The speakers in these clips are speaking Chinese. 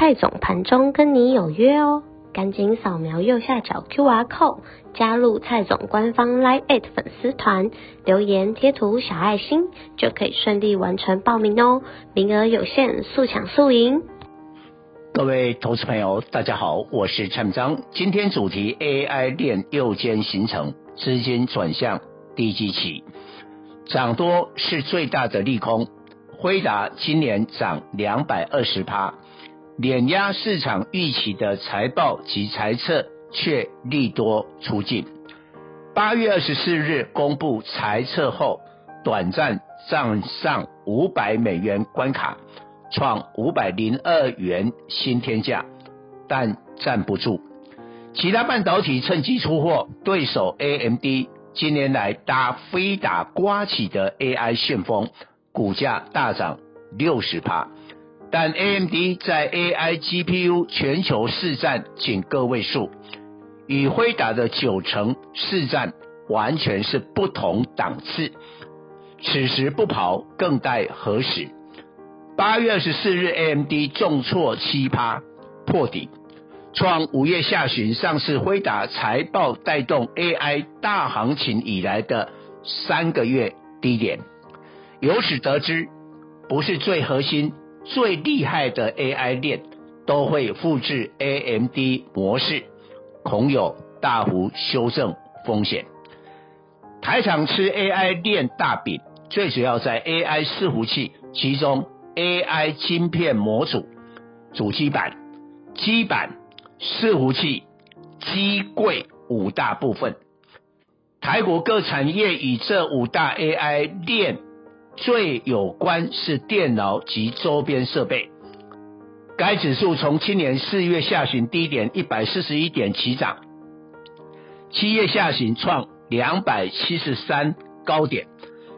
蔡总盘中跟你有约哦，赶紧扫描右下角 QR code 加入蔡总官方 Line@ 粉丝团，留言贴图小爱心就可以顺利完成报名哦，名额有限，速抢速赢。各位投资朋友，大家好，我是蔡章，今天主题 AI 链右肩形成，资金转向低基期，涨多是最大的利空。辉达今年涨两百二十趴。碾压市场预期的财报及财测，却利多出尽。八月二十四日公布财测后，短暂站上五百美元关卡，创五百零二元新天价，但站不住。其他半导体趁机出货，对手 AMD 今年来搭飞打刮起的 AI 旋风，股价大涨六十趴。但 AMD 在 AI GPU 全球市占仅个位数，与辉达的九成市占完全是不同档次。此时不跑，更待何时？八月二十四日，AMD 重挫七趴，破底，创五月下旬上市辉达财报带动 AI 大行情以来的三个月低点。由此得知，不是最核心。最厉害的 AI 链都会复制 AMD 模式，恐有大幅修正风险。台厂吃 AI 链大饼，最主要在 AI 伺服器，其中 AI 晶片模组、主机板、基板、伺服器、机柜五大部分。台股各产业以这五大 AI 链。最有关是电脑及周边设备，该指数从今年四月下旬低点一百四十一点起涨，七月下旬创两百七十三高点，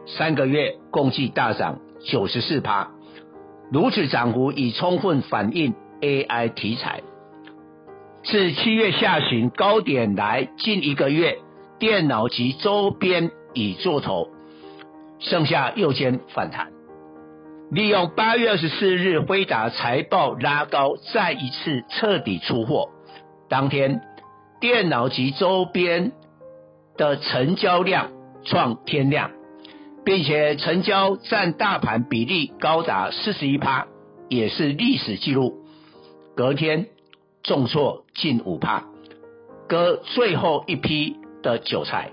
三个月共计大涨九十四趴，如此涨幅已充分反映 AI 题材。自七月下旬高点来近一个月，电脑及周边已做头。剩下右肩反弹，利用八月二十四日辉达财报拉高，再一次彻底出货。当天电脑及周边的成交量创天量，并且成交占大盘比例高达四十一趴，也是历史记录。隔天重挫近五趴，割最后一批的韭菜。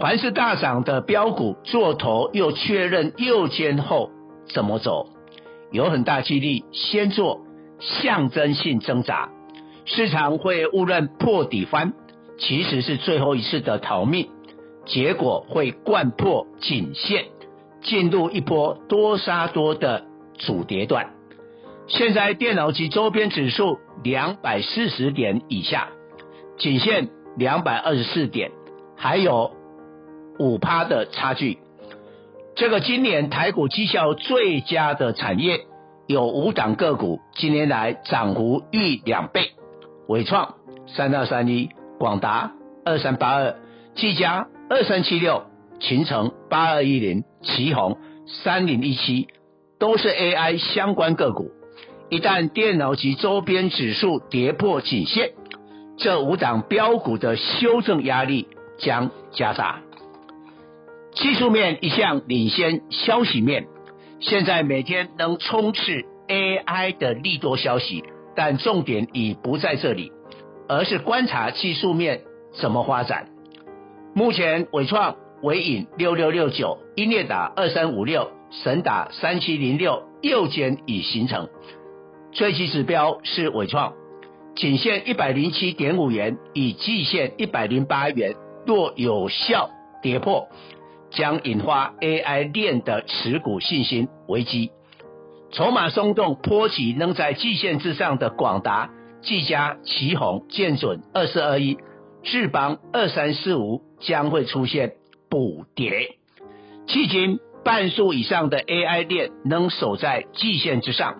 凡是大涨的标股做头又确认右肩后怎么走？有很大几率先做象征性挣扎，市场会误认破底翻，其实是最后一次的逃命，结果会贯破颈线，进入一波多杀多的主跌段。现在电脑及周边指数两百四十点以下，颈线两百二十四点，还有。五趴的差距，这个今年台股绩效最佳的产业有五档个股，今年来涨幅逾两倍。伟创三二三一，广达二三八二，技嘉二三七六，秦诚八二一零，奇鋐三零一七，都是 AI 相关个股。一旦电脑及周边指数跌破颈线，这五档标股的修正压力将加大。技术面一向领先消息面，现在每天能充斥 AI 的利多消息，但重点已不在这里，而是观察技术面怎么发展。目前纬创、纬颖六六六九、英烈达二三五六、神达三七零六右肩已形成，最低指标是纬创，颈线一百零七点五元，以季线一百零八元，若有效跌破。将引发 AI 链的持股信心危机，筹码松动波及仍在季线之上的广达，技嘉、奇鋐、建准二四二一、智邦二三四五将会出现补跌。迄今半数以上的 AI 链能守在季线之上，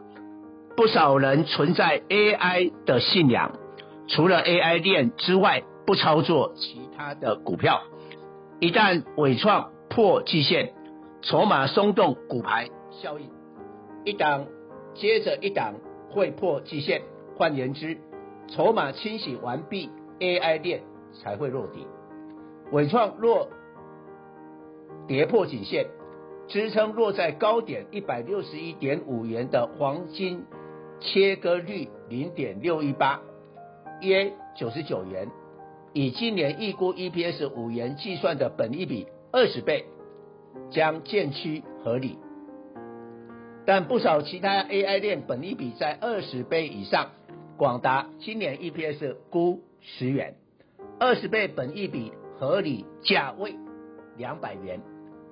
不少人存在 AI 的信仰，除了 AI 链之外，不操作其他的股票。一旦纬创破季线，筹码松动，骨牌效应，一档接着一档会破季线。换言之，筹码清洗完毕，AI 链才会落底。纬创若跌破颈线，支撑落在高点一百六十一点五元的黄金切割率零点六一八，约九十九元。以今年预估 EPS 五元计算的本一比二十倍，将渐趋合理。但不少其他 AI 链本益比在二十倍以上，广达今年 EPS 估十元，二十倍本益比合理价位两百元，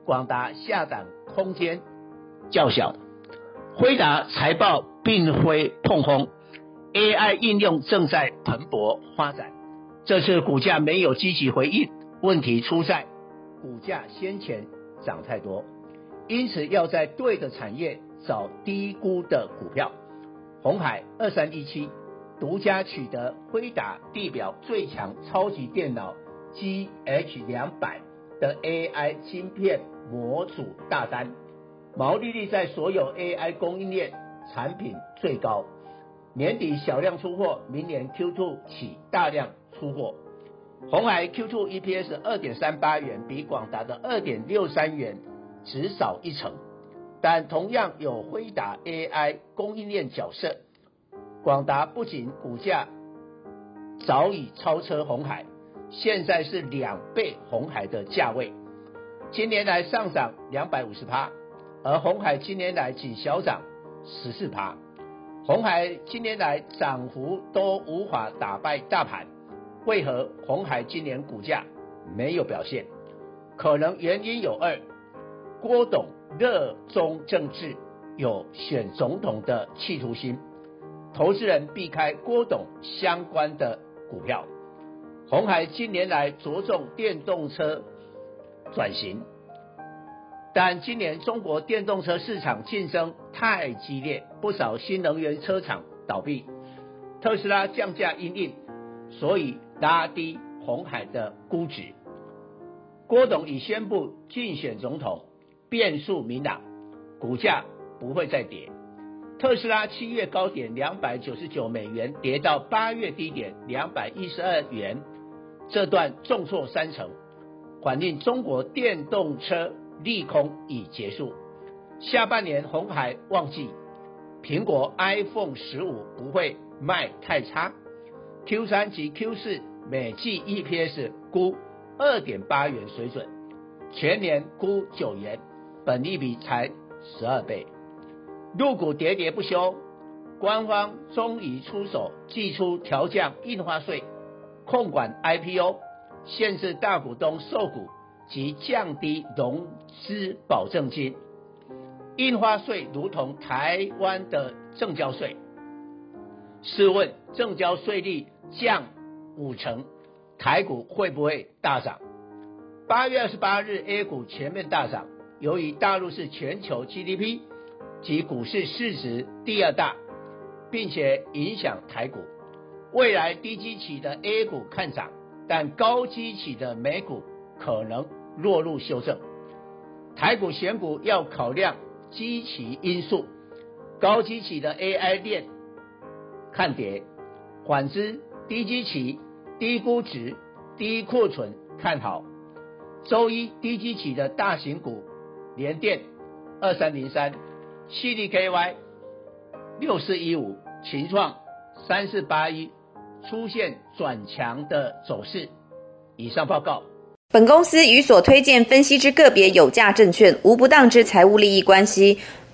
广达下档空间较小。辉达财报并非碰空，AI 应用正在蓬勃发展。这次股价没有积极回应，问题出在股价先前涨太多，因此要在对的产业找低估的股票。鸿海二三一七独家取得辉达地表最强超级电脑 GH 两百的 AI 芯片模组大单，毛利率在所有 AI 供应链产品最高，年底小量出货，明年 Q2 起大量。出货，鸿海 Q2 EPS 二点三八元，比广达的二点六三元只少一成，但同样有辉达 AI 供应链角色。广达不仅股价早已超车红海，现在是两倍红海的价位，今年来上涨两百五十趴，而鸿海今年来仅小涨十四趴，鸿海今年来涨幅都无法打败大盘。为何鸿海今年股价没有表现？可能原因有二：郭董热衷政治，有选总统的企图心，投资人避开郭董相关的股票。鸿海近年来着重电动车转型，但今年中国电动车市场竞争太激烈，不少新能源车厂倒闭，特斯拉降价因应，所以。拉低红海的估值，郭董已宣布竞选总统，变数明朗，股价不会再跌。特斯拉七月高点两百九十九美元，跌到八月低点两百一十二元，这段重挫三成，反映中国电动车利空已结束。下半年红海旺季，苹果 iPhone 十五不会卖太差。Q 三及 Q 四每季 EPS 估二点八元水准，全年估九元，本益比才十二倍。入股喋喋不休，官方终于出手，祭出调降印花税、控管 IPO、限制大股东售股及降低融资保证金。印花税如同台湾的证交税，试问正交税率？降五成，台股会不会大涨？八月二十八日，A 股全面大涨。由于大陆是全球 GDP 及股市市值第二大，并且影响台股，未来低基期的 A 股看涨，但高基期的美股可能落入修正。台股选股要考量基期因素，高基期的 AI 链看跌，反之。低基期、低估值、低库存看好。周一低基期的大型股，联电二三零三、CDKY 六四一五、群创三四八一出现转强的走势。以上报告。本公司与所推荐分析之个别有价证券无不当之财务利益关系。